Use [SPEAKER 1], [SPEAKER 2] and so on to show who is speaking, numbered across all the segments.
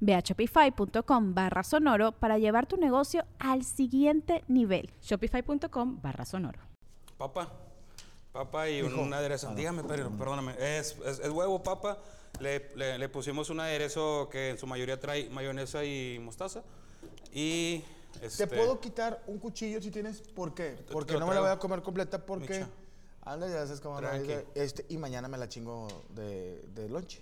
[SPEAKER 1] Ve a shopify.com barra sonoro para llevar tu negocio al siguiente nivel.
[SPEAKER 2] Shopify.com barra sonoro.
[SPEAKER 3] Papa, papa y un, un aderezo. Dígame, pero, perdóname. Es, es- es huevo, papa. Le, le- le pusimos un aderezo que en su mayoría trae mayonesa y mostaza. Y.
[SPEAKER 4] ¿Te
[SPEAKER 3] Este,
[SPEAKER 4] puedo quitar un cuchillo si tienes? ¿Por qué? Porque no me la voy a comer completa porque...
[SPEAKER 3] Micha.
[SPEAKER 4] Anda, ya sabes cómo este, Y mañana me la chingo de, de lunch.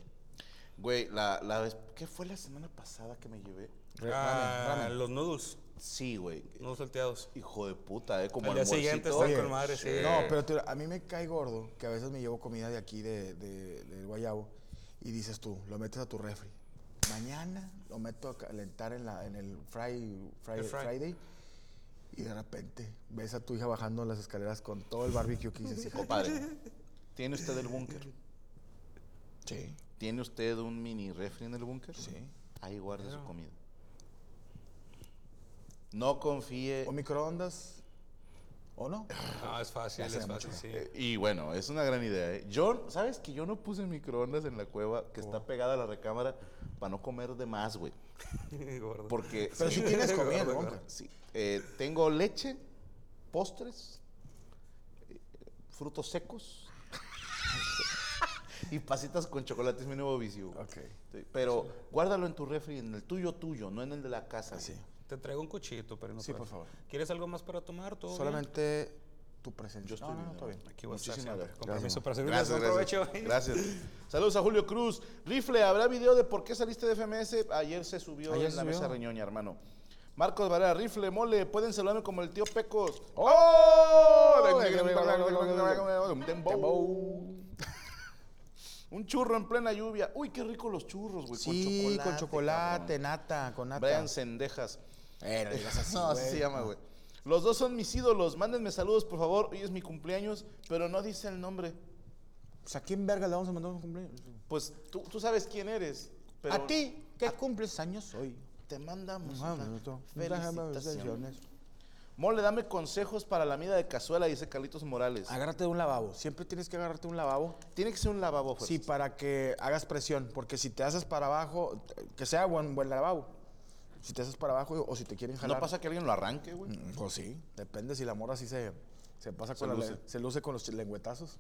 [SPEAKER 5] Güey, la, la vez. ¿Qué fue la semana pasada que me llevé?
[SPEAKER 3] Ah,
[SPEAKER 4] ramen, ramen.
[SPEAKER 3] Los noodles.
[SPEAKER 5] Sí, güey.
[SPEAKER 3] Noodles salteados.
[SPEAKER 5] Hijo de puta, ¿eh? Como
[SPEAKER 3] día
[SPEAKER 5] almuercito.
[SPEAKER 3] siguiente están con madre, sí.
[SPEAKER 4] No, pero a mí me cae gordo que a veces me llevo comida de aquí, de, de- del Guayabo, y dices tú, lo metes a tu refri. Mañana lo meto a calentar en, la, en el fry, fry-
[SPEAKER 3] El fry.
[SPEAKER 4] Friday, y de repente ves a tu hija bajando las escaleras con todo el barbecue que dices.
[SPEAKER 5] Compadre, ¿tiene usted el búnker?
[SPEAKER 4] Sí,
[SPEAKER 5] ¿Tiene usted un mini refri en el búnker?
[SPEAKER 4] Sí.
[SPEAKER 5] Ahí guarde su comida. No confíe.
[SPEAKER 4] o microondas, o no.
[SPEAKER 3] No, es fácil, es
[SPEAKER 4] mucho.
[SPEAKER 3] fácil, sí.
[SPEAKER 5] Eh, Y bueno, es una gran idea. ¿eh? Yo, ¿sabes que yo no puse microondas en la cueva que está pegada a la recámara para no comer de más, güey?
[SPEAKER 3] Gordo.
[SPEAKER 5] Porque
[SPEAKER 4] Pero si tienes comida, ¿no?
[SPEAKER 5] Sí, eh, tengo leche, postres, eh, frutos secos y pasitas con chocolate. Es mi nuevo vicio. güey.
[SPEAKER 4] Ok.
[SPEAKER 5] Sí, Pero guárdalo en tu refri, en el tuyo tuyo, no en el de la casa.
[SPEAKER 4] Así.
[SPEAKER 3] Te traigo un cuchillito, pero no
[SPEAKER 4] Sí, por favor.
[SPEAKER 3] ¿Quieres algo más para tomar? ¿Todo bien?
[SPEAKER 4] Solamente tu presencia.
[SPEAKER 5] Yo estoy
[SPEAKER 4] no, no,
[SPEAKER 5] bien,
[SPEAKER 4] no, bien.
[SPEAKER 3] Aquí voy a estar
[SPEAKER 5] Muchísimas
[SPEAKER 3] permiso
[SPEAKER 4] Gracias,
[SPEAKER 3] para servirles.
[SPEAKER 5] Gracias, gracias.
[SPEAKER 3] provecho.
[SPEAKER 5] Gracias. Saludos a Julio Cruz. Rifle, ¿habrá video de por qué saliste de FMS? Ayer se subió
[SPEAKER 4] Ayer
[SPEAKER 5] en
[SPEAKER 4] se
[SPEAKER 5] la
[SPEAKER 4] subió.
[SPEAKER 5] mesa reñoña, hermano. Marcos Varela, Rifle, mole, pueden saludarme como el tío Pecos.
[SPEAKER 4] ¡Oh!
[SPEAKER 5] Un churro en plena lluvia. Uy, qué rico los churros, güey.
[SPEAKER 4] Sí, con chocolate,
[SPEAKER 5] cabrón.
[SPEAKER 4] nata, con nata.
[SPEAKER 5] Brian Sendejas.
[SPEAKER 4] Eh, no así,
[SPEAKER 5] No, así
[SPEAKER 4] güey.
[SPEAKER 5] se llama, güey. Los dos son mis ídolos. Mándenme saludos, por favor. Hoy es mi cumpleaños, pero no dice el nombre.
[SPEAKER 4] Pues a quién verga le vamos a mandar un cumpleaños.
[SPEAKER 5] Pues tú, tú sabes quién eres. pero
[SPEAKER 4] a ti, que cumples años hoy.
[SPEAKER 5] Te mandamos
[SPEAKER 4] Ah,
[SPEAKER 5] una.
[SPEAKER 4] Felicitaciones.
[SPEAKER 5] Mole, dame consejos para la mida de cazuela, dice Carlitos Morales.
[SPEAKER 4] Agárrate de un lavabo. Siempre tienes que agarrarte de un lavabo.
[SPEAKER 5] Tiene que ser un lavabo, pues.
[SPEAKER 4] Sí, para que hagas presión. Porque si te haces para abajo, que sea buen, buen lavabo. Si te haces para abajo o si te quieren jalar.
[SPEAKER 5] ¿No pasa que alguien lo arranque, güey?
[SPEAKER 4] Mm, Pues sí. Depende si la morra así se, se pasa
[SPEAKER 5] Se
[SPEAKER 4] con la
[SPEAKER 5] luce.
[SPEAKER 4] se luce con los lengüetazos.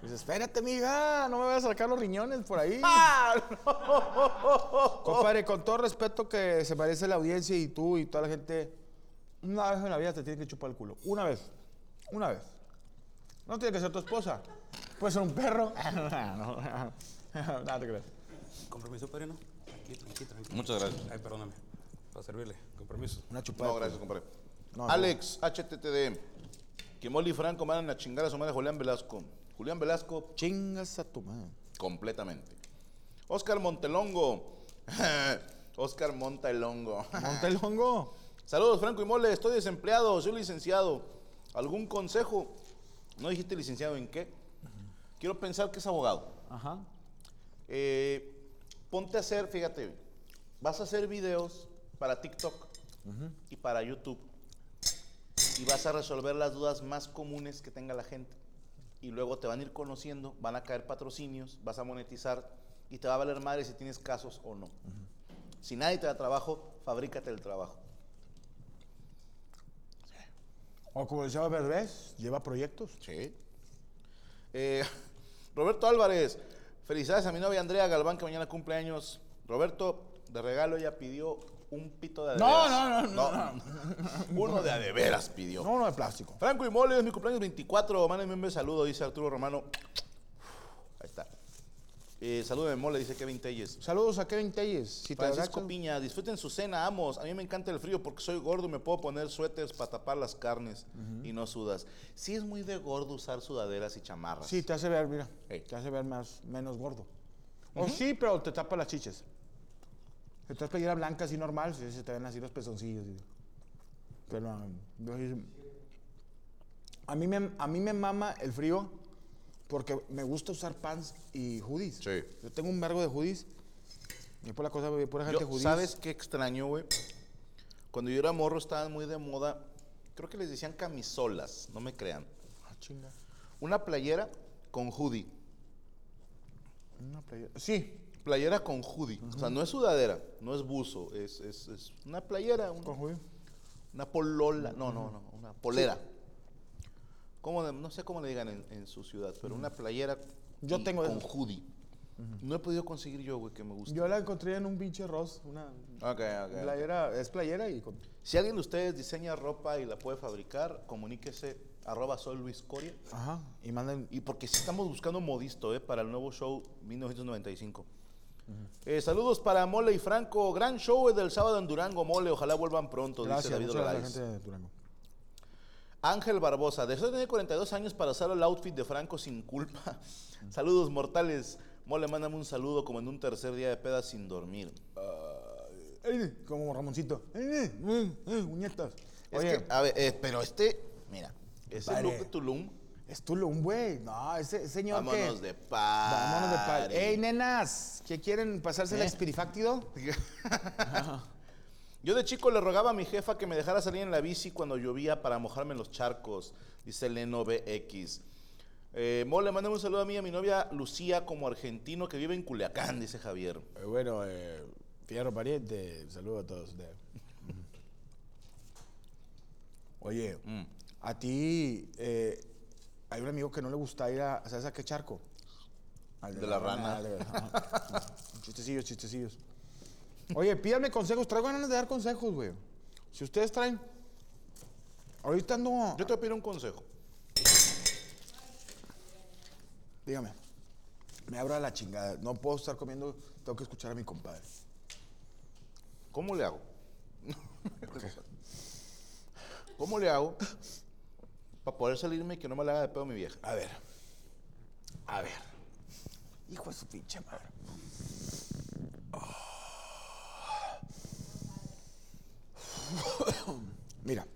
[SPEAKER 4] Dices, espérate, amiga, no me vayas a sacar los riñones por ahí. Compadre, con todo respeto que se merece la audiencia y tú y toda la gente, una vez en la vida te tiene que chupar el culo. Una vez. Una vez. No tiene que ser tu esposa. Puede ser un perro. no, nada te creas.
[SPEAKER 3] Con permiso, padrino. Aquí, tranqui, tranqui.
[SPEAKER 5] Muchas gracias.
[SPEAKER 3] Ay, perdóname. Para servirle. Con permiso.
[SPEAKER 4] Una chupada.
[SPEAKER 5] No, gracias, compadre.
[SPEAKER 4] No,
[SPEAKER 5] Alex, HTTD. Que Molly y Franco mandan a chingar a su madre Julián Velasco. Julián Velasco,
[SPEAKER 4] Chingas a tu madre.
[SPEAKER 5] completamente. Oscar Montelongo. Oscar Montelongo.
[SPEAKER 4] Monta el hongo.
[SPEAKER 5] Saludos, Franco y Mole. Estoy desempleado, soy licenciado. ¿Algún consejo? ¿No dijiste licenciado en qué? Quiero pensar que es abogado.
[SPEAKER 4] Ajá.
[SPEAKER 5] Eh, ponte a hacer, fíjate, vas a hacer videos para TikTok y para YouTube. Y vas a resolver las dudas más comunes que tenga la gente. Y luego te van a ir conociendo, van a caer patrocinios, vas a monetizar y te va a valer madre si tienes casos o no. Si nadie te da trabajo, fabrícate el trabajo.
[SPEAKER 4] O como decía Berbés, lleva proyectos.
[SPEAKER 5] Sí. Eh, Roberto Álvarez, felicidades a mi novia Andrea Galván, que mañana cumple años. Roberto, De regalo ella pidió un pito de
[SPEAKER 4] No,
[SPEAKER 5] adeveras.
[SPEAKER 4] no, no, no,
[SPEAKER 5] Uno de adeveras pidió.
[SPEAKER 4] No, no de plástico.
[SPEAKER 5] Franco y Mole, es mi cumpleaños 24. Mándenme un saludo, dice Arturo Romano. Ahí está. Eh, salúdeme, Mole, dice Kevin Telles.
[SPEAKER 4] Saludos a Kevin Telles. Si te
[SPEAKER 5] Francisco
[SPEAKER 4] agachas-
[SPEAKER 5] Piña, disfruten su cena, amos. A mí me encanta el frío porque soy gordo y me puedo poner suéteres para tapar las carnes y no sudas. Sí es muy de gordo usar sudaderas y chamarras.
[SPEAKER 4] Sí, te hace ver, mira.
[SPEAKER 5] Ey.
[SPEAKER 4] Te hace ver más, menos gordo. O sí, pero te tapa las chiches. Si traes playera blanca así normal, se te ven así los pezoncillos. Pero um, a, mí me, a mí me mama el frío porque me gusta usar pants y hoodies.
[SPEAKER 5] Sí.
[SPEAKER 4] Yo tengo un vergo de hoodies. Y por la cosa, de pura gente
[SPEAKER 5] Yo,
[SPEAKER 4] hoodies.
[SPEAKER 5] ¿Sabes qué extraño, güey? Cuando yo era morro estaban muy de moda, creo que les decían camisolas, no me crean.
[SPEAKER 4] Ah, chinga.
[SPEAKER 5] Una playera con hoodie.
[SPEAKER 4] Una playera. Sí,
[SPEAKER 5] Playera con hoodie. O sea, no es sudadera, no es buzo, es, es- es una playera, un-
[SPEAKER 4] con hoodie.
[SPEAKER 5] una polola. No, no, no, una polera. ¿Cómo le- no sé cómo le digan en, en su ciudad, pero una playera
[SPEAKER 4] Yo
[SPEAKER 5] y-
[SPEAKER 4] tengo
[SPEAKER 5] con hoodie. No he podido conseguir yo, güey, que me guste.
[SPEAKER 4] Yo la encontré en un pinche Ross. Una
[SPEAKER 5] Ok, ok.
[SPEAKER 4] playera, es playera y con.
[SPEAKER 5] Si alguien de ustedes diseña ropa y la puede fabricar, comuníquese arroba soy Luis Coria.
[SPEAKER 4] Ajá. Y mandan.
[SPEAKER 5] Y porque sí estamos buscando modisto ¿eh? para el nuevo show 1995. Eh, saludos para Mole y Franco. Gran show del sábado en Durango, Mole. Ojalá vuelvan pronto,
[SPEAKER 4] Gracias,
[SPEAKER 5] dice David
[SPEAKER 4] muchas gracias a la gente de Durango.
[SPEAKER 5] Ángel Barbosa. Deseo de tener 42 años para usar el outfit de Franco sin culpa. Saludos mortales. Mole, mándame un saludo como en un tercer día de peda sin dormir.
[SPEAKER 4] Como Ramoncito. Uñetas.
[SPEAKER 5] Es
[SPEAKER 4] Oye,
[SPEAKER 5] que, a ver, eh, pero este, mira, ese look de Tulum,
[SPEAKER 4] es Tulum, güey. No, ese señor que...
[SPEAKER 5] vámonos de paz.
[SPEAKER 4] Vámonos de paz. Ey, nenas, ¿qué quieren pasarse el
[SPEAKER 5] ¿Eh?
[SPEAKER 4] expirifáctido?
[SPEAKER 5] Yo de chico le rogaba a mi jefa que me dejara salir en la bici cuando llovía para mojarme en los charcos, dice Leno BX. Eh, Mole, mándame un saludo a mí a mi novia Lucía como argentino que vive en Culiacán, dice Javier.
[SPEAKER 4] Eh, bueno, eh, fierro pariente, saludo a todos ustedes. Oye,
[SPEAKER 5] Mm.
[SPEAKER 4] a ti eh, hay un amigo que no le gusta ir a, ¿sabes a qué charco? Al
[SPEAKER 5] De la rana.
[SPEAKER 4] de- ajá. chistecillos, chistecillos. Oye, pídanme consejos, traigo ganas de dar consejos, güey. Si ustedes traen, ahorita ando,
[SPEAKER 5] Yo te voy a pedir un consejo.
[SPEAKER 4] dígame, me abro a la chingada, no puedo estar comiendo, tengo que escuchar a mi compadre.
[SPEAKER 5] ¿Cómo le hago? ¿Cómo le hago para poder salirme y que no me la haga de pedo mi vieja?
[SPEAKER 4] A ver. A ver. Hijo de su pinche madre. Mira.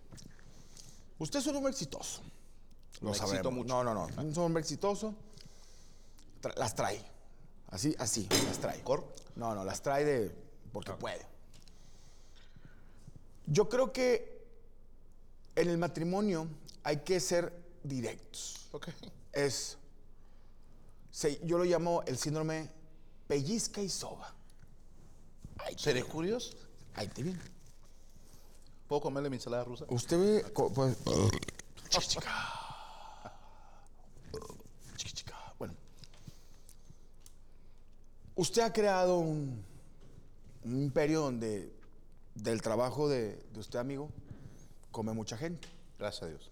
[SPEAKER 4] Usted es un hombre exitoso. Lo
[SPEAKER 5] Me mucho.
[SPEAKER 4] No, no, no. Es un hombre exitoso. Tra- las trae. Así, así, las trae.
[SPEAKER 5] ¿Cor?
[SPEAKER 4] No, no, las trae de. porque puede. Yo creo que en el matrimonio hay que ser directos
[SPEAKER 5] Ok.
[SPEAKER 4] es, se- yo lo llamo el síndrome pellizca y soba.
[SPEAKER 5] ¿Seré curioso?
[SPEAKER 4] Ahí te viene.
[SPEAKER 5] ¿Puedo comerle mi ensalada rusa?
[SPEAKER 4] Usted ve, co- pues, chica. Bueno, usted ha creado un, un imperio donde del trabajo de, de usted, amigo, come mucha gente.
[SPEAKER 5] Gracias a Dios.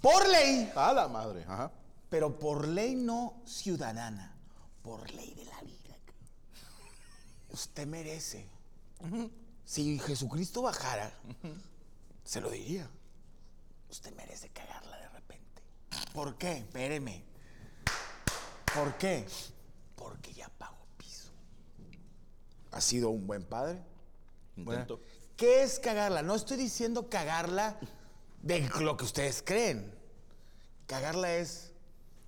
[SPEAKER 4] Por ley,
[SPEAKER 5] A la madre. Ajá.
[SPEAKER 4] pero por ley no ciudadana, por ley de la vida. Usted merece. Si Jesucristo bajara, se lo diría. Usted merece cagarla de repente. ¿Por qué? Espéreme. ¿Por qué? Porque ya pagó piso. ¿Ha sido un buen padre?
[SPEAKER 5] Intento.
[SPEAKER 4] Bueno, ¿Qué es cagarla? No estoy diciendo cagarla de lo que ustedes creen. Cagarla es,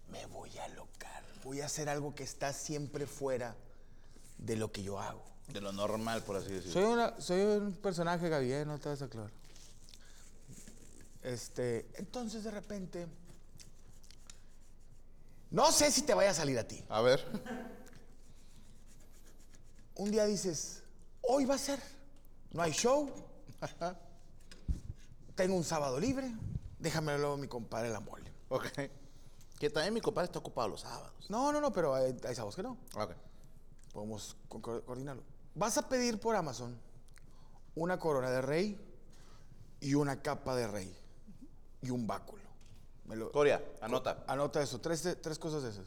[SPEAKER 4] me voy a locar. Voy a hacer algo que está siempre fuera de lo que yo hago.
[SPEAKER 5] De lo normal, por así decirlo.
[SPEAKER 4] Soy, una- soy un personaje, Gaby, ¿eh? no te vas a aclarar. Este, entonces de repente, no sé si te vaya a salir a ti.
[SPEAKER 5] A ver.
[SPEAKER 4] Un día dices, hoy va a ser, no hay show, tengo un sábado libre, déjame luego a mi compadre la mole.
[SPEAKER 5] Ok. Que también mi compadre está ocupado los sábados.
[SPEAKER 4] No, no, no, pero hay, hay sábados que no.
[SPEAKER 5] Ok.
[SPEAKER 4] Podemos co- co- coordinarlo. Vas a pedir por Amazon una corona de rey y una capa de rey y un báculo. Me lo-
[SPEAKER 5] Coria, anota.
[SPEAKER 4] Anota eso, tres, tres cosas de esas.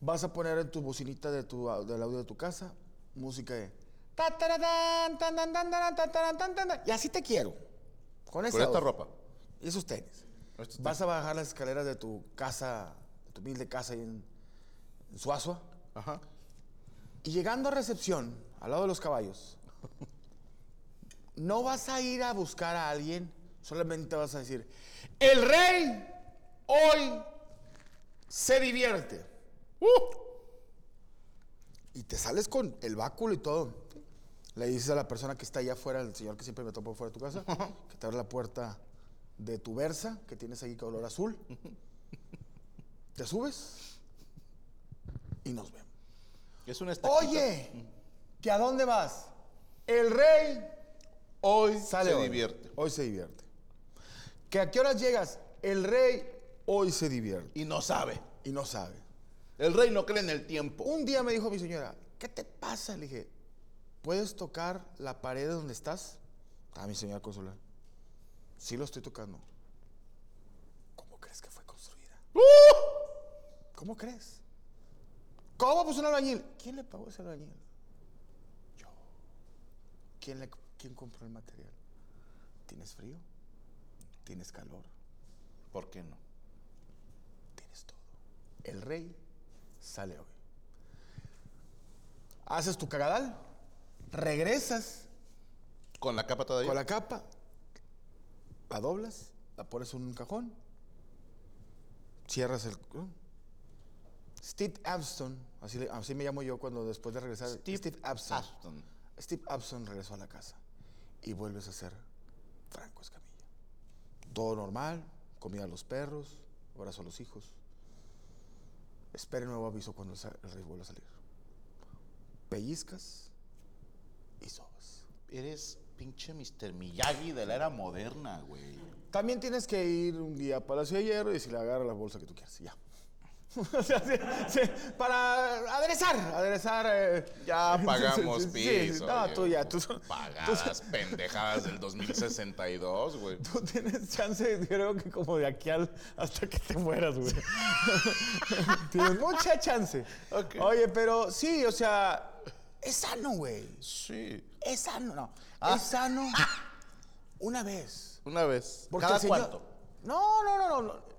[SPEAKER 4] vas a poner en tu bocinita de tu, del audio de tu casa música de... Y así te quiero. Con, esa
[SPEAKER 5] Con esta ropa.
[SPEAKER 4] Y esos tenis. Vas a bajar las escaleras de tu casa, de tu humilde casa ahí en, en Suazua.
[SPEAKER 5] Ajá.
[SPEAKER 4] Y llegando a recepción, al lado de los caballos, no vas a ir a buscar a alguien, solamente vas a decir, el rey hoy se divierte. ¡Uh! Y te sales con el báculo y todo. Le dices a la persona que está allá afuera, el señor que siempre me topa fuera de tu casa, que te abre la puerta de tu versa, que tienes ahí color azul. Te subes y nos vemos.
[SPEAKER 5] Es una.
[SPEAKER 4] Oye, ¿que a dónde vas? El rey
[SPEAKER 5] hoy
[SPEAKER 4] sale
[SPEAKER 5] se
[SPEAKER 4] hoy.
[SPEAKER 5] divierte.
[SPEAKER 4] Hoy se divierte. ¿Que a qué horas llegas? El rey hoy se divierte.
[SPEAKER 5] Y no sabe.
[SPEAKER 4] Y no sabe.
[SPEAKER 5] El rey no cree en el tiempo.
[SPEAKER 4] Un día me dijo mi señora, ¿qué te pasa? Le dije, ¿puedes tocar la pared donde estás? Ah, mi señora consola. Sí lo estoy tocando. ¿Cómo crees que fue construida? ¿Cómo crees? ¿Cómo puso un albañil? ¿Quién le pagó ese albañil? Yo. ¿Quién, le, ¿Quién compró el material? ¿Tienes frío? ¿Tienes calor?
[SPEAKER 5] ¿Por qué no?
[SPEAKER 4] Tienes todo. El rey sale hoy. Haces tu cagadal, regresas
[SPEAKER 5] Con la capa todavía.
[SPEAKER 4] con la capa, la doblas, la pones en un cajón, cierras el... Steve Abston, así, así me llamo yo cuando después de regresar. Steve, Abston.
[SPEAKER 5] Aston.
[SPEAKER 4] Steve Abson regresó a la casa y vuelves a ser Franco Escamilla. Todo normal, comida a los perros, abrazo a los hijos. Espera el nuevo aviso cuando el rey vuelva a salir. Pellizcas y sobas.
[SPEAKER 5] Eres pinche Mr. Miyagi de la era moderna, güey.
[SPEAKER 4] También tienes que ir un día a Palacio de Hierro y si le agarra la bolsa que tú quieras, ya. O sea, sí, sí, para aderezar, aderezar. eh,
[SPEAKER 6] Ya pagamos
[SPEAKER 4] sí, sí,
[SPEAKER 6] piso.
[SPEAKER 4] No,
[SPEAKER 6] oye,
[SPEAKER 4] tú ya, tú,
[SPEAKER 6] Pagadas pendejadas del 2062, güey.
[SPEAKER 4] Tú tienes chance, creo que como de aquí al, hasta que te mueras, güey. tienes mucha chance. Oye, pero sí, o sea, es sano, güey.
[SPEAKER 5] Sí.
[SPEAKER 4] Es sano, no.
[SPEAKER 5] Ah.
[SPEAKER 4] Es sano una vez.
[SPEAKER 5] Una vez.
[SPEAKER 4] Porque
[SPEAKER 5] ¿Cada
[SPEAKER 4] señor-
[SPEAKER 5] cuánto?
[SPEAKER 4] No, no, no, no, no.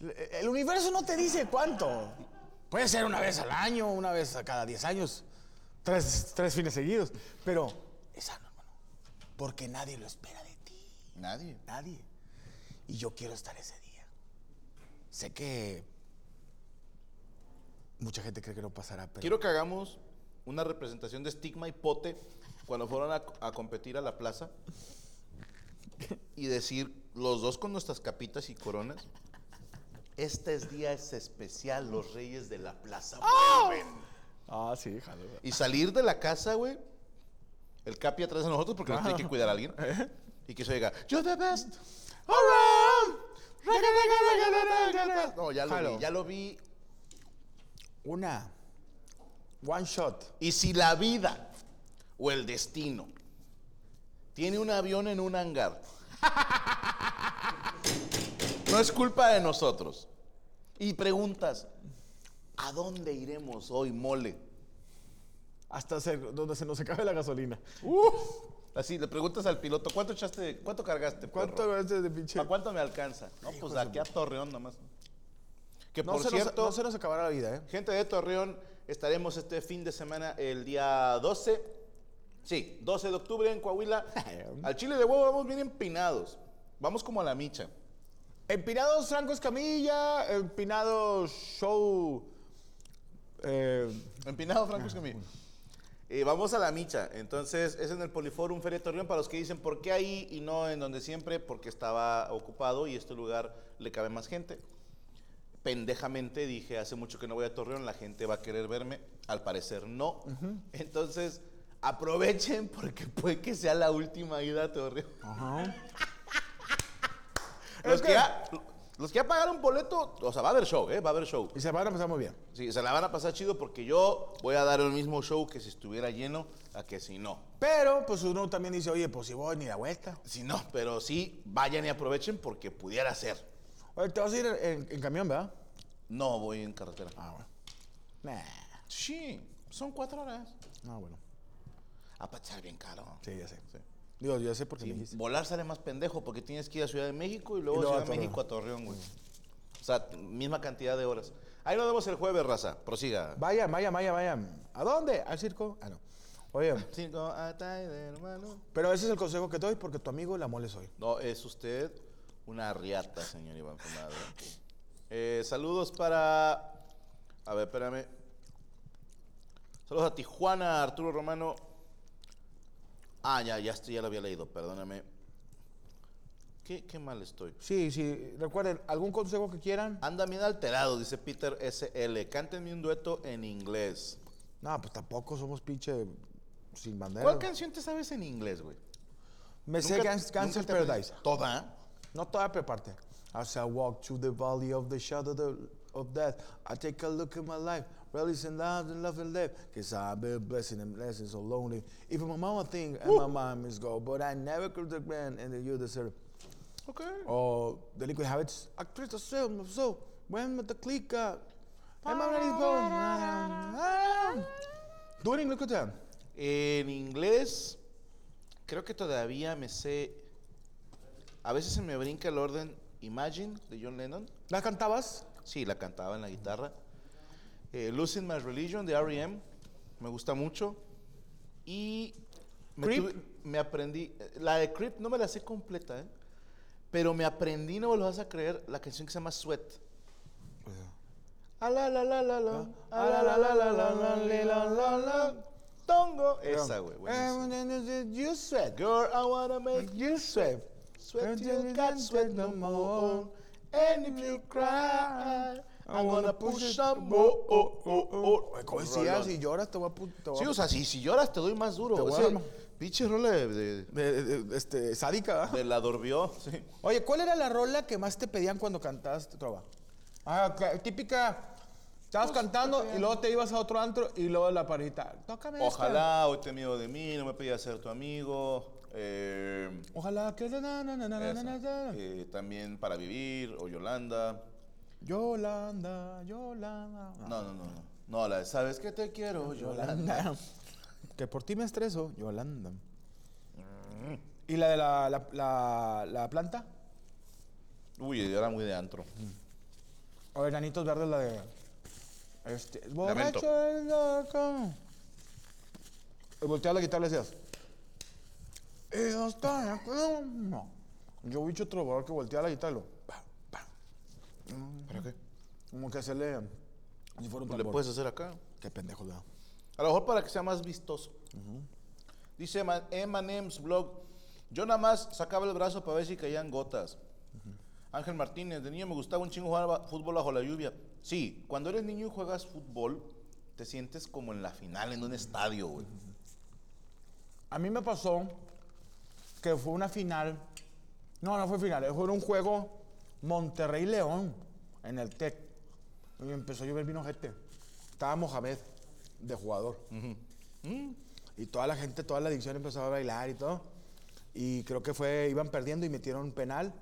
[SPEAKER 4] El universo no te dice cuánto. Puede ser una vez al año, una vez a cada 10 años, tres, tres fines seguidos. Pero es sano, hermano. Porque nadie lo espera de ti.
[SPEAKER 5] Nadie.
[SPEAKER 4] Nadie. Y yo quiero estar ese día. Sé que mucha gente cree que no pasará, pero
[SPEAKER 5] Quiero que hagamos una representación de Stigma y Pote cuando fueron a, a competir a la plaza y decir, los dos con nuestras capitas y coronas, este es día es especial, los reyes de la plaza vuelven.
[SPEAKER 4] Ah, sí, jalo.
[SPEAKER 5] Y salir de la casa, güey, el capi atrás de nosotros porque nos tiene que cuidar a alguien. Y que eso diga, you're the best. raga". No, ya lo
[SPEAKER 4] Jalo.
[SPEAKER 5] vi, ya lo vi.
[SPEAKER 4] Una. One shot.
[SPEAKER 5] Y si la vida o el destino tiene un avión en un hangar, no es culpa de nosotros. Y preguntas, ¿a dónde iremos hoy, mole?
[SPEAKER 4] Hasta se- donde se nos acabe la gasolina.
[SPEAKER 5] Así le preguntas al piloto, ¿cuánto echaste, cuánto cargaste?
[SPEAKER 4] ¿Cuánto veces de pinche?
[SPEAKER 5] ¿Para cuánto me alcanza? No, pues de aquí a Torreón nomás. Que
[SPEAKER 4] No,
[SPEAKER 5] por
[SPEAKER 4] se
[SPEAKER 5] cierto,
[SPEAKER 4] nos, no se nos acabará la vida, ¿eh?
[SPEAKER 5] Gente de Torreón, estaremos este fin de semana el día 12. Sí, 12 de octubre en Coahuila. Al chile de huevo vamos bien empinados. Vamos como a la micha.
[SPEAKER 4] Empinados Franco Escamilla, Empinados Show. eh,
[SPEAKER 5] Empinado, Franco Escamilla. Eh, vamos a la micha. Entonces, es en el Poliforum Feria Torreón. Para los que dicen, ¿por qué ahí y no en donde siempre? Porque estaba ocupado y este lugar le cabe más gente. Pendejamente dije, hace mucho que no voy a Torreón, la gente va a querer verme. Al parecer no. Entonces, aprovechen porque puede que sea la última ida a Torreón. Los que, ya, los que ya pagaron boleto, o sea, va a haber show, ¿eh? Va a haber show.
[SPEAKER 4] Y se van a pasar muy bien.
[SPEAKER 5] Sí, se la van a pasar chido porque yo voy a dar el mismo show que si estuviera lleno a que si no.
[SPEAKER 4] Pero, pues uno también dice, oye, pues si voy ni la vuelta.
[SPEAKER 5] Si no, pero sí, vayan y aprovechen porque pudiera ser.
[SPEAKER 4] Oye, te vas a ir en, en camión, ¿verdad?
[SPEAKER 5] No voy en carretera.
[SPEAKER 4] Ah, bueno. Nah.
[SPEAKER 5] Sí, son cuatro horas.
[SPEAKER 4] Ah, bueno.
[SPEAKER 5] A pasar bien caro.
[SPEAKER 4] Sí, ya sé. Digo, yo sé por
[SPEAKER 5] qué
[SPEAKER 4] me dijiste.
[SPEAKER 5] Volar sale más pendejo porque tienes que ir a Ciudad de México y luego,
[SPEAKER 4] y
[SPEAKER 5] Ciudad de México a Torreón, güey. O sea, misma cantidad de horas. Ahí nos vemos el jueves, raza. Prosiga.
[SPEAKER 4] Vayan, vayan, vayan, vayan. ¿A dónde? ¿Al circo? Ah, no. Oye.
[SPEAKER 5] Circo Atay de hermano.
[SPEAKER 4] Pero ese es el consejo que te doy porque tu amigo la moles hoy.
[SPEAKER 5] No, es usted una riata, señor Iván Fumado. Eh, saludos para. A ver, espérame. Saludos a Tijuana, Arturo Romano. Ah, ya, ya, ya lo había leído, perdóname. ¿Qué, qué mal estoy?
[SPEAKER 4] Sí, sí. Recuerden, ¿algún consejo que quieran?
[SPEAKER 5] Anda bien alterado, dice Peter SL. Cántenme un dueto en inglés.
[SPEAKER 4] No, pues tampoco somos pinche sin bandera.
[SPEAKER 5] ¿Cuál canción te sabes en inglés, güey?
[SPEAKER 4] Me sé Gans-
[SPEAKER 5] te-
[SPEAKER 4] Paradise.
[SPEAKER 5] ¿Toda?
[SPEAKER 4] No toda, pero parte. As I walk through the valley of the shadow of the- of death, I take a look at my life, releasing love and love and death, cause I've been blessing and blessing so lonely. Even my mama think and my mom is go, but I never could the man and you deserve.
[SPEAKER 5] Ok.
[SPEAKER 4] O Delinquent Habits, actriz de film, so, when with the click, uh, and my name is Bone. Doing, look at them.
[SPEAKER 5] En inglés, creo que todavía me sé. A veces se me brinca el orden Imagine de John Lennon.
[SPEAKER 4] ¿La cantabas?
[SPEAKER 5] Sí, la cantaba en la guitarra. Eh, Losing My Religion de R.E.M. Me gusta mucho. Y me,
[SPEAKER 4] Creep.
[SPEAKER 5] Tuve, me, aprendí. La de Creep no me la sé completa, ¿eh? Pero me aprendí, no me lo vas a creer, la canción que se llama Sweat. Tongo. Esa, güey.
[SPEAKER 4] You sweat,
[SPEAKER 5] girl. I wanna make
[SPEAKER 4] you sweat.
[SPEAKER 5] Sweat you can't sweat no more. And if you cry, I'm gonna push some more. Oh, oh, oh.
[SPEAKER 4] Decías,
[SPEAKER 5] rolón.
[SPEAKER 4] si lloras te voy a... pu- Te voy
[SPEAKER 5] Sí, o sea, si, si lloras te doy más duro.
[SPEAKER 4] Te voy a
[SPEAKER 5] Ese
[SPEAKER 4] dar-
[SPEAKER 5] pinche rola de, de,
[SPEAKER 4] de- de- de- este, sádica, ¿verdad?
[SPEAKER 5] de la Dorbió. Sí.
[SPEAKER 4] Oye, ¿cuál era la rola que más te pedían cuando cantabas trova? Ah, que- típica. Estabas cantando y luego te ibas a otro antro y luego la parita. Tócame esta".
[SPEAKER 5] Ojalá hoy te miedo de mí, no me pedías ser tu amigo. Eh,
[SPEAKER 4] Ojalá que...
[SPEAKER 5] Eh, también para vivir o Yolanda.
[SPEAKER 4] Yolanda, Yolanda.
[SPEAKER 5] No, no, no, no. No, la de sabes que te quiero, Yolanda.
[SPEAKER 4] Yolanda. Que por ti me estreso, Yolanda. ¿Y la de la, la, la, la planta?
[SPEAKER 5] Uy, era muy de antro.
[SPEAKER 4] O Enanitos Verdes, la de. Este. Borracho volteaba la guitarra y decías. "Y acuerdo". No. Yo vi otro trovador que volteaba la guitarra y lo. pa, pa.
[SPEAKER 5] ¿Para qué?
[SPEAKER 4] Como que hacerle. Si fuera un
[SPEAKER 5] Le puedes hacer acá.
[SPEAKER 4] Qué pendejo, ¿verdad?
[SPEAKER 5] A lo mejor para que sea más vistoso. Dice Ma- Emanems Blog. Yo nada más sacaba el brazo para ver si caían gotas. Ángel Martínez, de niño me gustaba un chingo jugar fútbol bajo la lluvia. Sí, cuando eres niño y juegas fútbol, te sientes como en la final, en un estadio, güey.
[SPEAKER 4] A mí me pasó que fue una final. No, no fue final. Fue un juego Monterrey-León en el TEC. Y empezó a llover vino gente. Estaba Mohamed de jugador. Y toda la gente, toda la adicción empezó a bailar y todo. Y creo que fue, iban perdiendo y metieron un penal.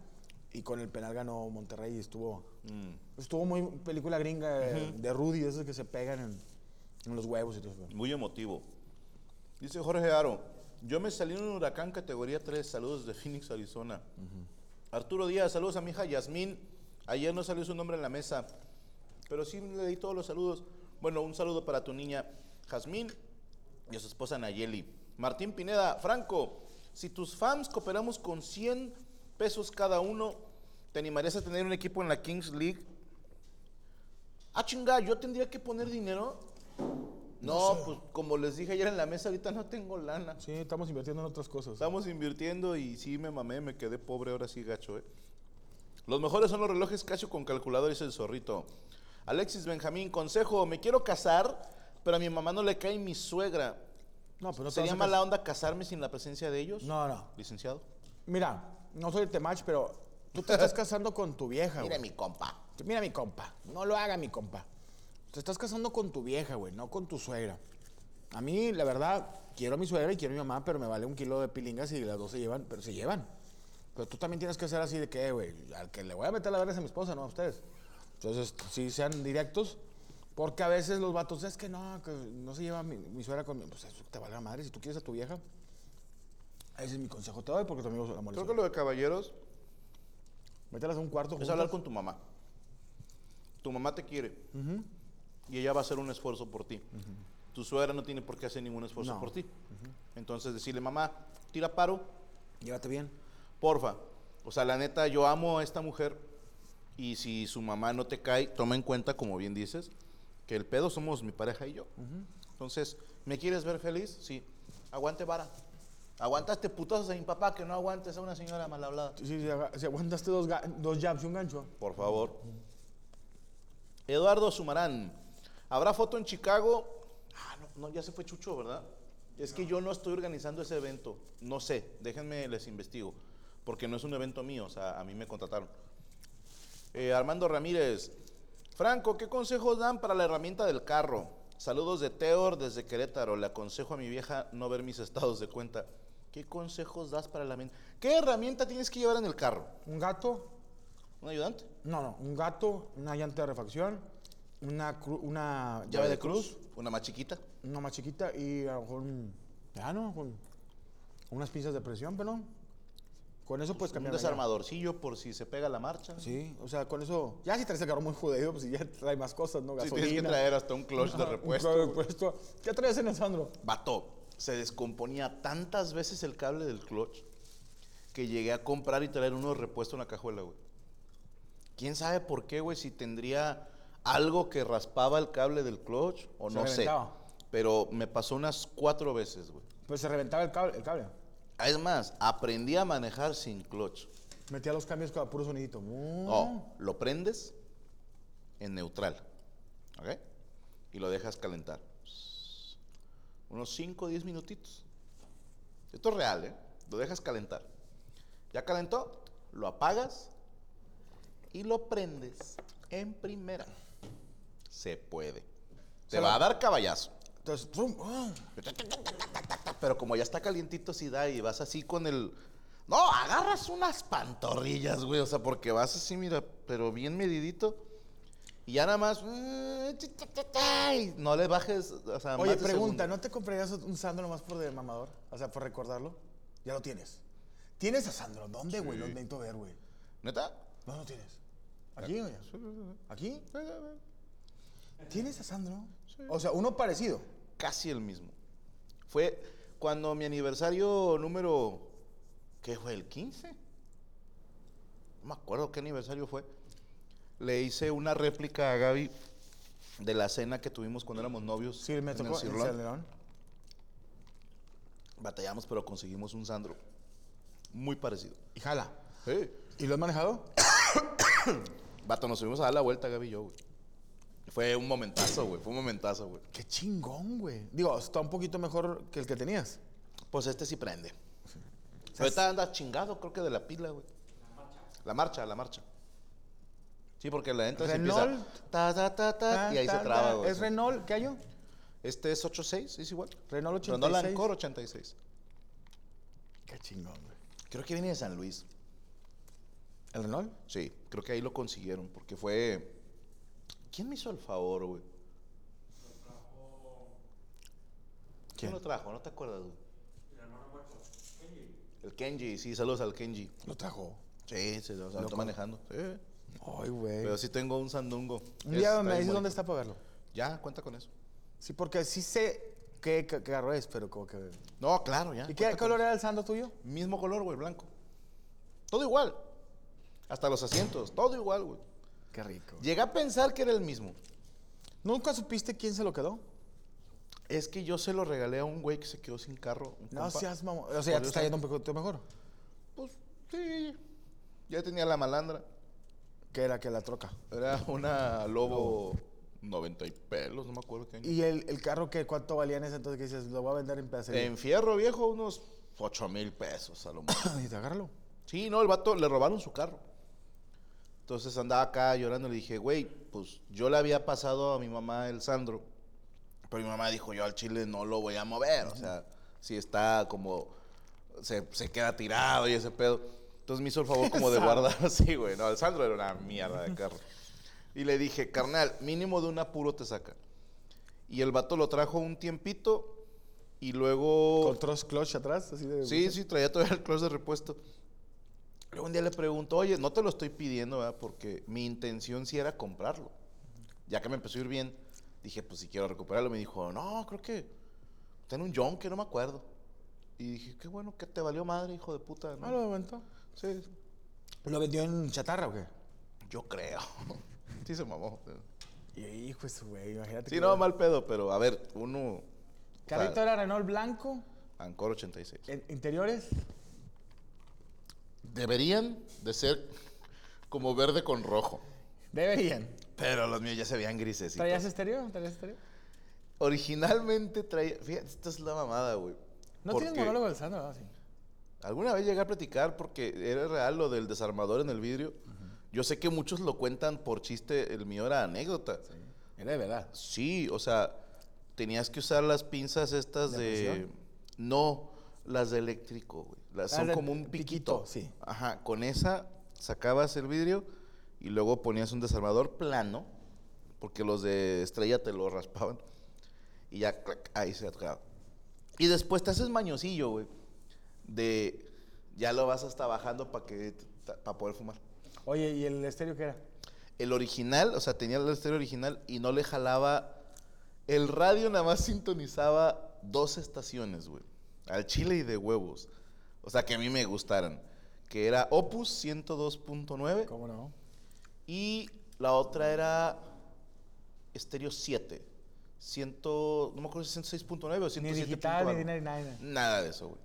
[SPEAKER 4] Y con el penal ganó Monterrey y estuvo. Estuvo muy película gringa de, de Rudy, esos que se pegan en, en los huevos y todo eso.
[SPEAKER 5] Muy emotivo. Dice Jorge Aro, yo me salí en un huracán categoría 3, saludos de Phoenix, Arizona. Arturo Díaz, saludos a mi hija Yasmín. Ayer no salió su nombre en la mesa, pero sí le di todos los saludos. Bueno, un saludo para tu niña Jazmín y a su esposa Nayeli. Martín Pineda, Franco, si tus fans cooperamos con 100 pesos cada uno, ¿te animarías a tener un equipo en la Kings League? Ah, chinga, yo tendría que poner dinero. No, pues como les dije ayer en la mesa, ahorita no tengo lana.
[SPEAKER 4] Sí, estamos invirtiendo en otras cosas.
[SPEAKER 5] Estamos invirtiendo y sí me mamé, me quedé pobre, ahora sí gacho, ¿eh? Los mejores son los relojes Casio con calculador, dice el zorrito. Alexis Benjamín, consejo, me quiero casar, pero a mi mamá no le cae mi suegra.
[SPEAKER 4] No, pero no te
[SPEAKER 5] ¿Sería
[SPEAKER 4] vas a
[SPEAKER 5] mala onda casarme sin la presencia de ellos?
[SPEAKER 4] No, no.
[SPEAKER 5] Licenciado.
[SPEAKER 4] Mira, no soy el temach, pero tú te estás casando con tu vieja,
[SPEAKER 5] Mira
[SPEAKER 4] güey.
[SPEAKER 5] mi compa.
[SPEAKER 4] Mira mi compa. No lo haga mi compa. Te estás casando con tu vieja, güey, no con tu suegra. A mí, la verdad, quiero a mi suegra y quiero a mi mamá, pero me vale un kilo de pilingas y las dos se llevan, pero se llevan. Pero tú también tienes que ser así de que, güey, al que le voy a meter la verga es a mi esposa, no a ustedes. Entonces, sí sean directos, porque a veces los vatos, es que no, que no se lleva mi, mi suegra con mi... Pues eso te vale la madre, si tú quieres a tu vieja. Ese es mi consejo, te doy porque tu amigo la
[SPEAKER 5] Creo que lo de caballeros
[SPEAKER 4] Mételas a un cuarto
[SPEAKER 5] es hablar con tu mamá. Tu mamá te quiere y ella va a hacer un esfuerzo por ti. Tu suegra no tiene por qué hacer ningún esfuerzo
[SPEAKER 4] No.
[SPEAKER 5] por ti. Entonces decirle, mamá, tira paro,
[SPEAKER 4] Llévate bien.
[SPEAKER 5] porfa. O sea, la neta, yo amo a esta mujer y si su mamá no te cae, toma en cuenta, como bien dices, que el pedo somos mi pareja y yo. Entonces, ¿me quieres ver feliz? Sí. Aguante vara. Aguantaste putazos a mi papá, que no aguantes a una señora mal hablada.
[SPEAKER 4] Sí, si aguantaste dos, dos jabs y un gancho.
[SPEAKER 5] Por favor. Eduardo Sumarán. ¿Habrá foto en Chicago? Ah, no, no, ya se fue Chucho, ¿verdad? Es que yo no estoy organizando ese evento. No sé, déjenme les investigo. Porque no es un evento mío, o sea, a mí me contrataron. Eh, Armando Ramírez. Franco, ¿qué consejos dan para la herramienta del carro? Saludos de Teor desde Querétaro. Le aconsejo a mi vieja no ver mis estados de cuenta. ¿Qué consejos das para la herramienta? ¿Qué herramienta tienes que llevar en el carro?
[SPEAKER 4] Un gato,
[SPEAKER 5] ¿Un ayudante?
[SPEAKER 4] no, no, un gato, una llanta de refacción, una, cru- una
[SPEAKER 5] ¿Llave de cruz? ¿Una más chiquita?
[SPEAKER 4] una más chiquita y a lo mejor un, ya no, con unas pinzas de presión, pero. Con eso puedes
[SPEAKER 5] Un
[SPEAKER 4] cambiar. llave.
[SPEAKER 5] desarmadorcillo por si se pega la marcha.
[SPEAKER 4] Sí, o sea, con eso, ya si traes el carro muy jodido, pues ya trae más cosas, ¿no?
[SPEAKER 5] Sí,
[SPEAKER 4] Gasolina.
[SPEAKER 5] tienes que traer hasta un clutch de
[SPEAKER 4] un
[SPEAKER 5] repuesto.
[SPEAKER 4] clutch de repuesto. ¿Qué traes en el Sandro?
[SPEAKER 5] Vato, se descomponía tantas veces el cable del clutch que llegué a comprar y traer uno de repuesto en la cajuela, güey. ¿Quién sabe por qué, güey? Si tendría algo que raspaba el cable del clutch o
[SPEAKER 4] Se
[SPEAKER 5] no sé.
[SPEAKER 4] reventaba.
[SPEAKER 5] Pero me pasó unas cuatro veces, güey.
[SPEAKER 4] Pues se reventaba el cable, el cable.
[SPEAKER 5] Es más, aprendí a manejar sin clutch.
[SPEAKER 4] Metía los cambios con puro sonidito. Mm.
[SPEAKER 5] No, lo prendes en neutral. ¿Ok? Y lo dejas calentar. Unos 5 o 10 minutitos. Esto es real, ¿eh? Lo dejas calentar. Ya calentó, lo apagas y lo prendes en primera. Se puede. Te va a dar caballazo.
[SPEAKER 4] Entonces, ¡pum! ¡ah!
[SPEAKER 5] Pero como ya está calientito, sí da y vas así con el. No, agarras unas pantorrillas, güey. O sea, porque vas así, mira, pero bien medidito. Y ya nada más. eh, No le bajes. O sea,
[SPEAKER 4] Oye, pregunta. ¿no te comprarías un Sandro nomás por de mamador? O sea, por recordarlo. Ya lo tienes. ¿Tienes a Sandro? ¿Dónde, güey? Lo necesito ver, güey.
[SPEAKER 5] ¿Neta?
[SPEAKER 4] ¿Dónde lo tienes? ¿Aquí, güey? ¿Aquí? ¿Tienes a Sandro? O sea, uno parecido.
[SPEAKER 5] Casi el mismo. Fue cuando mi aniversario número. ¿Qué fue? ¿El 15? No me acuerdo qué aniversario fue. Le hice una réplica a Gaby de la cena que tuvimos cuando éramos novios.
[SPEAKER 4] Sí, me
[SPEAKER 5] en
[SPEAKER 4] tocó
[SPEAKER 5] el
[SPEAKER 4] el. Calderón.
[SPEAKER 5] Batallamos, pero conseguimos un Sandro. Muy parecido.
[SPEAKER 4] Y jala.
[SPEAKER 5] Sí.
[SPEAKER 4] ¿Y lo has manejado?
[SPEAKER 5] Vato, nos subimos a dar la vuelta, Gaby y yo, güey. Fue un momentazo, güey. Fue un momentazo, güey.
[SPEAKER 4] Qué chingón, güey. Digo, está un poquito mejor que el que tenías.
[SPEAKER 5] Pues este sí prende. Ahorita anda chingado, creo que de la pila, güey. La marcha, la marcha. Sí, porque la entra y empieza. Ta, ta, ta, ta, y ahí se traba, güey.
[SPEAKER 4] ¿Es Renault? ¿Qué año?
[SPEAKER 5] Este es 86, es igual.
[SPEAKER 4] Renault 86.
[SPEAKER 5] Renault Encore 86.
[SPEAKER 4] Qué chingón, güey.
[SPEAKER 5] Creo que viene de San Luis.
[SPEAKER 4] ¿El Renault?
[SPEAKER 5] Sí, creo que ahí lo consiguieron, porque fue... ¿Quién me hizo el favor, güey? ¿Quién lo trajo? ¿No te acuerdas, güey? El Kenji, sí, saludos al Kenji.
[SPEAKER 4] Lo trajo.
[SPEAKER 5] Sí, se lo está manejando. Sí.
[SPEAKER 4] Ay, güey.
[SPEAKER 5] Pero sí tengo un sandungo.
[SPEAKER 4] Un día me dices dónde está para verlo.
[SPEAKER 5] Ya, cuenta con eso.
[SPEAKER 4] Sí, porque sí sé qué, qué carro es, pero como que...
[SPEAKER 5] No, claro, ya.
[SPEAKER 4] ¿Y qué color era el Sandro tuyo?
[SPEAKER 5] Mismo color, güey, blanco. Todo igual. Hasta los asientos, todo igual, güey.
[SPEAKER 4] Qué rico.
[SPEAKER 5] Llegué a pensar que era el mismo.
[SPEAKER 4] ¿Nunca supiste quién se lo quedó?
[SPEAKER 5] Es que yo se lo regalé a un güey que se quedó sin carro. un
[SPEAKER 4] No
[SPEAKER 5] compa.
[SPEAKER 4] seas mamón. O sea, ya te está yendo un poquito mejor.
[SPEAKER 5] Pues sí. Ya tenía la malandra.
[SPEAKER 4] Que era que la troca.
[SPEAKER 5] Era una Lobo 90 y pelos, no me acuerdo qué año.
[SPEAKER 4] ¿Y el, el carro que cuánto valía en ese entonces que dices, lo voy a vender en pedacería?
[SPEAKER 5] En fierro viejo, unos 8 mil pesos a lo mejor.
[SPEAKER 4] Dijiste, agárralo.
[SPEAKER 5] Sí, no, el vato le robaron su carro. Entonces andaba acá llorando y le dije, güey, pues yo le había pasado a mi mamá el Sandro. Pero mi mamá dijo, yo al chile no lo voy a mover. O sea, si está como, se, se queda tirado y ese pedo. Entonces me hizo el favor como de guardar así, güey. No, el Sandro era una mierda de carro. Y le dije, carnal, mínimo de un apuro te saca. Y el vato lo trajo un tiempito y luego...
[SPEAKER 4] Con clutch atrás, así de...
[SPEAKER 5] Sí, sí, traía todavía el clutch de repuesto. Luego un día le pregunto, oye, no te lo estoy pidiendo, ¿verdad? Porque mi intención sí era comprarlo. Ya que me empezó a ir bien, dije, pues si quiero recuperarlo. Me dijo, no, creo que está en un John, que no me acuerdo. Y dije, qué bueno que te valió madre, hijo de puta. ¿no?
[SPEAKER 4] Ah, lo aventó.
[SPEAKER 5] Sí,
[SPEAKER 4] ¿Lo vendió en chatarra o qué?
[SPEAKER 5] yo creo. sí se mamó.
[SPEAKER 4] Y hijo de su güey, imagínate.
[SPEAKER 5] Sí,
[SPEAKER 4] que-
[SPEAKER 5] no, mal pedo, pero a ver, uno...
[SPEAKER 4] Carrito era Renault blanco,
[SPEAKER 5] Ancor 86.
[SPEAKER 4] en- interiores.
[SPEAKER 5] Deberían de ser como verde con rojo.
[SPEAKER 4] Deberían.
[SPEAKER 5] Pero los míos ya se veían grises.
[SPEAKER 4] ¿Traías estéreo? ¿Traías estéreo?
[SPEAKER 5] Originalmente traía. Fíjate, esta es la mamada, güey.
[SPEAKER 4] No
[SPEAKER 5] Porque
[SPEAKER 4] tienes monólogo del Sandro, ¿no? Sí.
[SPEAKER 5] Alguna vez llegué a platicar porque era real lo del desarmador en el vidrio. Yo sé que muchos lo cuentan por chiste, el mío era anécdota.
[SPEAKER 4] Era de verdad.
[SPEAKER 5] Sí, o sea, tenías que usar las pinzas estas
[SPEAKER 4] ¿De?
[SPEAKER 5] No, las de eléctrico, güey. Las
[SPEAKER 4] Ah,
[SPEAKER 5] son
[SPEAKER 4] de
[SPEAKER 5] como un
[SPEAKER 4] piquito,
[SPEAKER 5] piquito.
[SPEAKER 4] sí.
[SPEAKER 5] Ajá, con esa sacabas el vidrio y luego ponías un desarmador plano, porque los de estrella te lo raspaban. Y ya, clac, ahí se atraba. Y después te haces mañosillo, güey. De. Ya lo vas hasta bajando para que para poder fumar.
[SPEAKER 4] Oye, ¿y el estéreo qué era?
[SPEAKER 5] El original, o sea, tenía el estéreo original y no le jalaba. El radio nada más sintonizaba dos estaciones, güey. Al chile y de huevos. O sea, que a mí me gustaran. Que era Opus 102.9
[SPEAKER 4] ¿Cómo no?
[SPEAKER 5] y la otra era Estéreo 7. 100, no me acuerdo si 106.9 o 107.9.
[SPEAKER 4] Ni digital, ni nada.
[SPEAKER 5] Nada de eso, güey.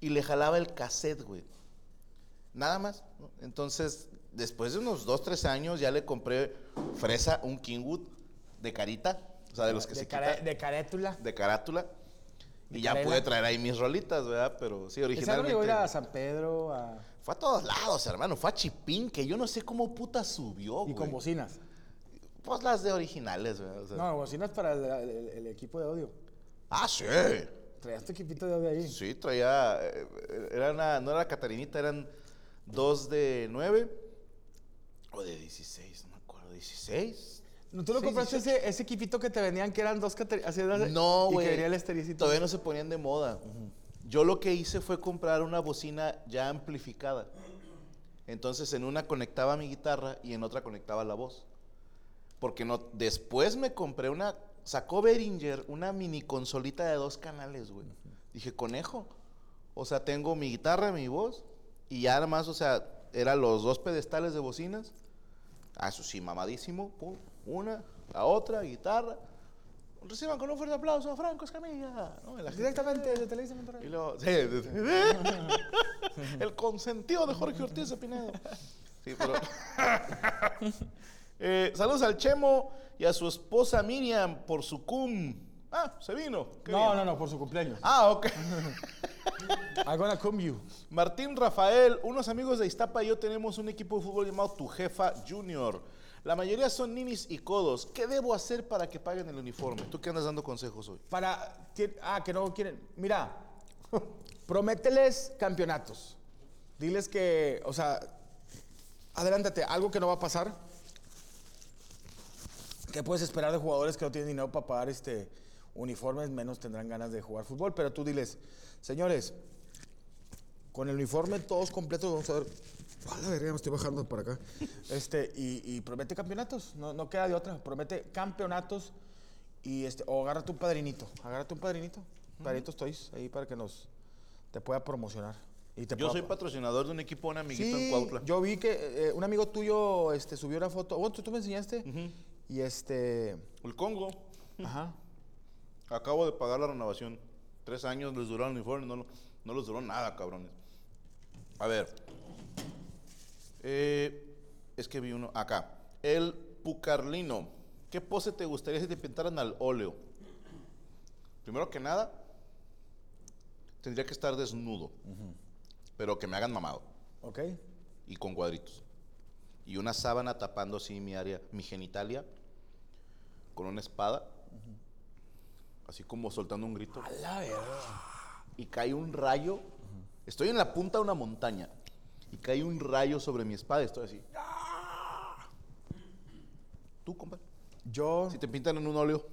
[SPEAKER 5] Y le jalaba el cassette, güey. Nada más. ¿no? Entonces, después de unos 2, 3 años, ya le compré fresa, un Kingwood de carita. O sea, de los que
[SPEAKER 4] de,
[SPEAKER 5] se
[SPEAKER 4] cara-
[SPEAKER 5] quita
[SPEAKER 4] de carátula.
[SPEAKER 5] de carátula. Y ya pude traer ahí mis rolitas, ¿verdad? Pero sí,
[SPEAKER 4] Sandro llegó a ir
[SPEAKER 5] originalmente.
[SPEAKER 4] a San Pedro a...
[SPEAKER 5] Fue a todos lados, hermano. Fue a Chipín, que yo no sé cómo puta subió,
[SPEAKER 4] y
[SPEAKER 5] güey.
[SPEAKER 4] con bocinas.
[SPEAKER 5] Pues las de originales, ¿verdad? O sea-
[SPEAKER 4] No, bocinas para el, el- el equipo de audio.
[SPEAKER 5] Ah, sí.
[SPEAKER 4] Traías tu equipito de audio ahí.
[SPEAKER 5] Sí, traía. eh, Era una, no era Catarinita, eran dos de nueve o de 16, no me acuerdo. ¿16?
[SPEAKER 4] ¿No, ¿Tú
[SPEAKER 5] Sí,
[SPEAKER 4] compraste
[SPEAKER 5] 18.
[SPEAKER 4] ese, ese equipito que te vendían que eran dos cate- así de-
[SPEAKER 5] No, güey.
[SPEAKER 4] que el estericito.
[SPEAKER 5] Todavía no se ponían de moda. Yo lo que hice fue comprar una bocina ya amplificada. Entonces en una conectaba mi guitarra y en otra conectaba la voz. Porque no, después me compré una, sacó Behringer una mini consolita de dos canales, güey. Dije, conejo. O sea, tengo mi guitarra, mi voz y ya nada más, o sea, eran los dos pedestales de bocinas. Ah, eso sí, mamadísimo. pum, una, la otra, guitarra. Reciban con un fuerte aplauso a Franco Escamilla. Y
[SPEAKER 4] Directamente desde Televisa
[SPEAKER 5] y
[SPEAKER 4] Monterrey.
[SPEAKER 5] luego, sí, el consentido de Jorge Ortiz de Pinedo. Sí, pero. Eh, saludos al Chemo y a su esposa Miriam por su cum. Ah, se vino. Qué
[SPEAKER 4] No,
[SPEAKER 5] bien.
[SPEAKER 4] no, no, por su cumpleaños.
[SPEAKER 5] Ah, ok.
[SPEAKER 4] I'm gonna come you.
[SPEAKER 5] Martín Rafael, unos amigos de Iztapa y yo tenemos un equipo de fútbol llamado Tu Jefa Junior. La mayoría son ninis y codos. ¿Qué debo hacer para que paguen el uniforme? ¿Tú qué andas dando consejos hoy?
[SPEAKER 4] Para. Ah, que no quieren. Mira, promételes campeonatos. Diles que, o sea, adelántate, algo que no va a pasar. ¿Qué puedes esperar de jugadores que no tienen dinero para pagar este uniformes? Menos tendrán ganas de jugar fútbol. Pero tú diles, señores, con el uniforme todos completos, vamos a ver. A la verga, me estoy bajando para acá. Este, y, y promete campeonatos, no, no queda de otra. Promete campeonatos y este, o agárrate un padrinito. Agárrate un padrinito. Padrinito estoy ahí para que nos te pueda promocionar. Y te
[SPEAKER 5] Yo
[SPEAKER 4] pueda-
[SPEAKER 5] soy patrocinador de un equipo, un amiguito en
[SPEAKER 4] Sí,
[SPEAKER 5] Cuautla.
[SPEAKER 4] yo vi que eh, un amigo tuyo este, subió una foto. Oh, tú, tú me enseñaste. Y este.
[SPEAKER 5] El Congo.
[SPEAKER 4] Ajá.
[SPEAKER 5] Acabo de pagar la renovación. Tres años les duró el uniforme, no, lo- no les duró nada, cabrones. A ver. Eh, es que vi uno acá. El Pucarlino. ¿Qué pose te gustaría si te pintaran al óleo? Primero que nada, tendría que estar desnudo. Pero que me hagan mamado.
[SPEAKER 4] ¿Ok?
[SPEAKER 5] Y con cuadritos. Y una sábana tapando así mi área, mi genitalia. Con una espada. Así como soltando un grito. Y cae un rayo. Estoy en la punta de una montaña. Y cae un rayo sobre mi espada. Estoy así. ¿Tú, compa?
[SPEAKER 4] Yo
[SPEAKER 5] Si te pintan en un óleo.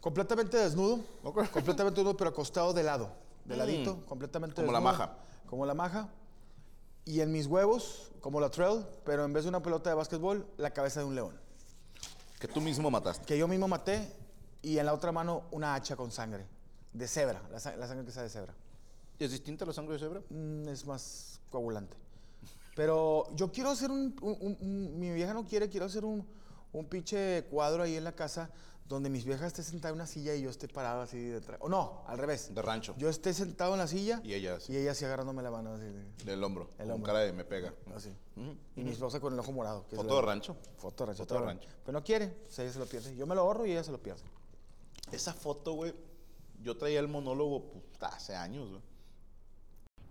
[SPEAKER 4] completamente desnudo. Completamente desnudo, pero acostado de lado. De ladito, completamente
[SPEAKER 5] Mm. Como la maja.
[SPEAKER 4] Como la maja. Y en mis huevos, como la trail, pero en vez de una pelota de básquetbol, la cabeza de un león.
[SPEAKER 5] Que tú mismo mataste.
[SPEAKER 4] Que yo mismo maté. Y en la otra mano, una hacha con sangre. De cebra. La, la sangre que sea de cebra.
[SPEAKER 5] ¿Es distinta la sangre de cebra?
[SPEAKER 4] Mm, es más coagulante. Pero yo quiero hacer un, un- un- un- Mi vieja no quiere, quiero hacer un, un pinche cuadro ahí en la casa donde mis viejas esté sentada en una silla y yo esté parado así detrás. O no, al revés.
[SPEAKER 5] De rancho.
[SPEAKER 4] Yo esté sentado en la silla
[SPEAKER 5] Y ella así.
[SPEAKER 4] y ella así agarrándome la mano así. de-
[SPEAKER 5] Del hombro.
[SPEAKER 4] El
[SPEAKER 5] con cara de me pega.
[SPEAKER 4] así.
[SPEAKER 5] Ujú.
[SPEAKER 4] Y mi esposa con el ojo morado. que
[SPEAKER 5] Foto de rancho.
[SPEAKER 4] Foto de rancho.
[SPEAKER 5] Foto de rancho.
[SPEAKER 4] Pero no quiere, pues ella se lo pierde. Yo me lo ahorro y ella se lo pierde.
[SPEAKER 5] Esa foto, güey. Yo traía el monólogo puta, hace años, güey.